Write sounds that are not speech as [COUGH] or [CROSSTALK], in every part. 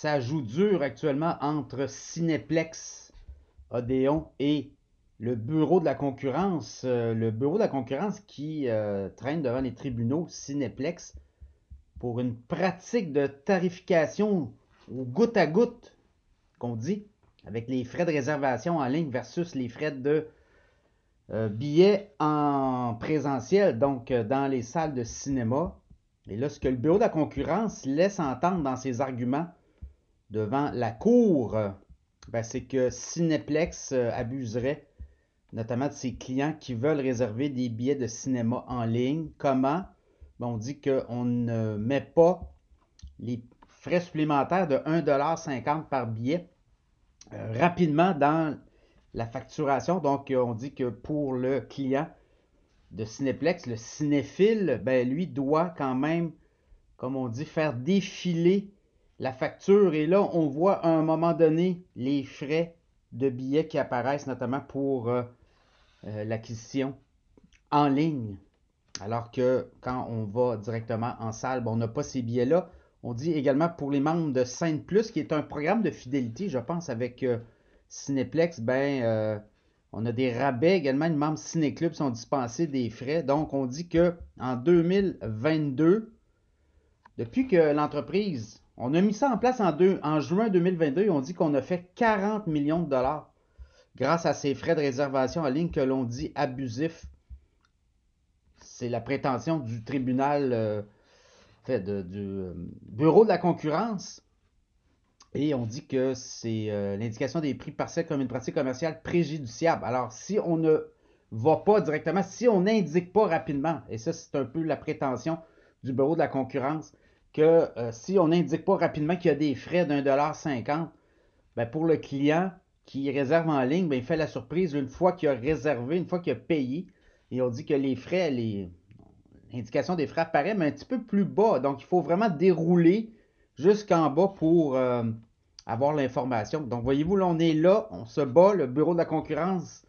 ça joue dur actuellement entre Cineplex, Odéon et le bureau de la concurrence. Euh, le bureau de la concurrence qui euh, traîne devant les tribunaux Cineplex pour une pratique de tarification au goutte à goutte, qu'on dit, avec les frais de réservation en ligne versus les frais de euh, billets en présentiel, donc dans les salles de cinéma. Et là, ce que le bureau de la concurrence laisse entendre dans ses arguments devant la cour, ben, c'est que Cineplex euh, abuserait notamment de ses clients qui veulent réserver des billets de cinéma en ligne. Comment? Ben, on dit qu'on ne met pas les frais supplémentaires de 1,50$ par billet euh, rapidement dans la facturation. Donc, on dit que pour le client, de Cineplex, le cinéphile, ben, lui doit quand même, comme on dit, faire défiler la facture. Et là, on voit à un moment donné les frais de billets qui apparaissent, notamment pour euh, euh, l'acquisition en ligne. Alors que quand on va directement en salle, on n'a pas ces billets-là. On dit également pour les membres de Plus, qui est un programme de fidélité, je pense, avec euh, Cineplex, ben on a des rabais également. Les membres Ciné-Club sont dispensés des frais. Donc, on dit que en 2022, depuis que l'entreprise, on a mis ça en place en, en juin 2022 et on dit qu'on a fait 40 millions de dollars grâce à ces frais de réservation en ligne que l'on dit abusifs. C'est la prétention du tribunal, euh, fait, du euh, bureau de la concurrence et on dit que c'est euh, l'indication des prix partiels comme une pratique commerciale préjudiciable. Alors, si on ne va pas directement, si on n'indique pas rapidement, et ça, c'est un peu la prétention du bureau de la concurrence, que euh, si on n'indique pas rapidement qu'il y a des frais d'un dollar cinquante, ben pour le client qui réserve en ligne, ben il fait la surprise une fois qu'il a réservé, une fois qu'il a payé. Et on dit que les frais, l'indication des frais apparaît, mais un petit peu plus bas. Donc, il faut vraiment dérouler jusqu'en bas pour euh, avoir l'information. Donc, voyez-vous, là, on est là, on se bat. Le bureau de la concurrence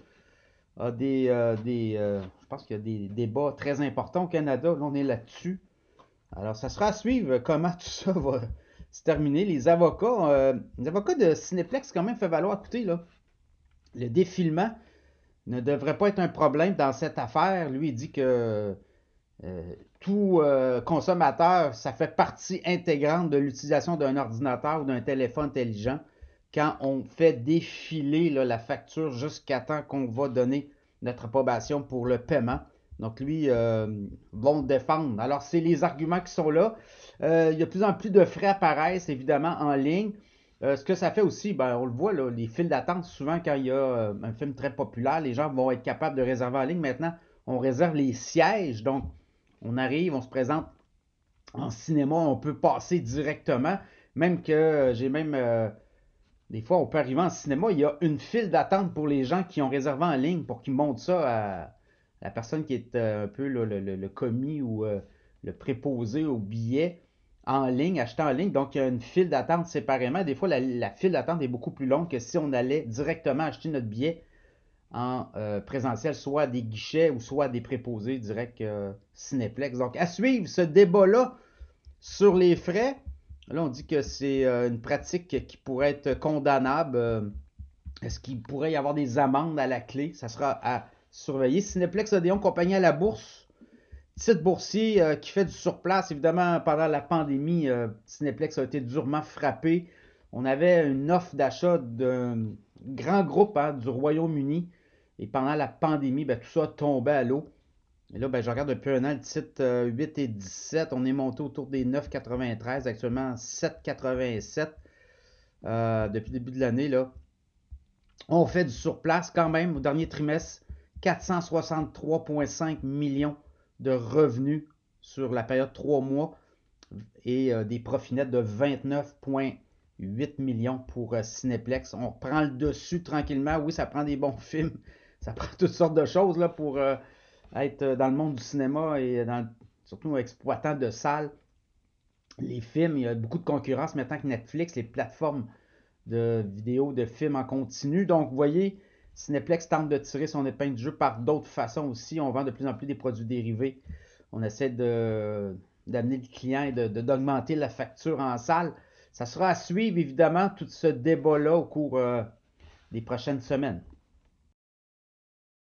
a des. Euh, des je pense qu'il y a des débats très importants au Canada. Là, on est là-dessus. Alors, ça sera à suivre comment tout ça va se terminer. Les avocats, les avocats de Cineplex, quand même, fait valoir, écoutez, là, le défilement ne devrait pas être un problème dans cette affaire. Lui, il dit que euh, tout euh, consommateur, ça fait partie intégrante de l'utilisation d'un ordinateur ou d'un téléphone intelligent quand on fait défiler la facture jusqu'à temps qu'on va donner notre approbation pour le paiement. Donc lui, euh, vont défendre. Alors, c'est les arguments qui sont là. il y a de plus en plus de frais apparaissent, évidemment, en ligne. ce que ça fait aussi, ben, on le voit, les files d'attente, souvent quand il y a un film très populaire, les gens vont être capables de réserver en ligne. Maintenant, on réserve les sièges. Donc, on arrive, on se présente en cinéma, on peut passer directement. Même que euh, j'ai même. Euh, des fois, on peut arriver en cinéma, il y a une file d'attente pour les gens qui ont réservé en ligne pour qu'ils montrent ça à la personne qui est euh, un peu le, commis ou le préposé au billet en ligne, acheté en ligne. Donc, il y a une file d'attente séparément. Des fois, la file d'attente est beaucoup plus longue que si on allait directement acheter notre billet en euh, présentiel, soit des guichets ou soit des préposés directs euh, Cineplex. Donc, à suivre ce débat-là sur les frais. Là, on dit que c'est euh, une pratique qui pourrait être condamnable. Est-ce qu'il pourrait y avoir des amendes à la clé? Ça sera à surveiller. Cineplex Odéon, compagnie à la bourse. Titre boursier qui fait du surplace. Évidemment, pendant la pandémie, Cineplex a été durement frappé. On avait une offre d'achat d'un grand groupe hein, du Royaume-Uni et pendant la pandémie, ben, tout ça tombait à l'eau. Et là, ben, je regarde depuis un an le titre 8 et 17. On est monté autour des 9,93, actuellement 7,87 euh, depuis le début de l'année. On fait du surplace quand même au dernier trimestre. 463,5 millions de revenus sur la période 3 mois et euh, des profits nets de 29,8 millions pour euh, Cineplex. On prend le dessus tranquillement. Oui, ça prend des bons [LAUGHS] films ça prend toutes sortes de choses là, pour euh, être dans le monde du cinéma et surtout exploitant de salles. Les films, il y a beaucoup de concurrence maintenant que Netflix, les plateformes de vidéos, de films en continu. Donc, vous voyez, Cineplex tente de tirer son épingle du jeu par d'autres façons aussi. On vend de plus en plus des produits dérivés. On essaie d'amener le client et d'augmenter la facture en salle. ça sera à suivre, évidemment, tout ce débat-là au cours des prochaines semaines.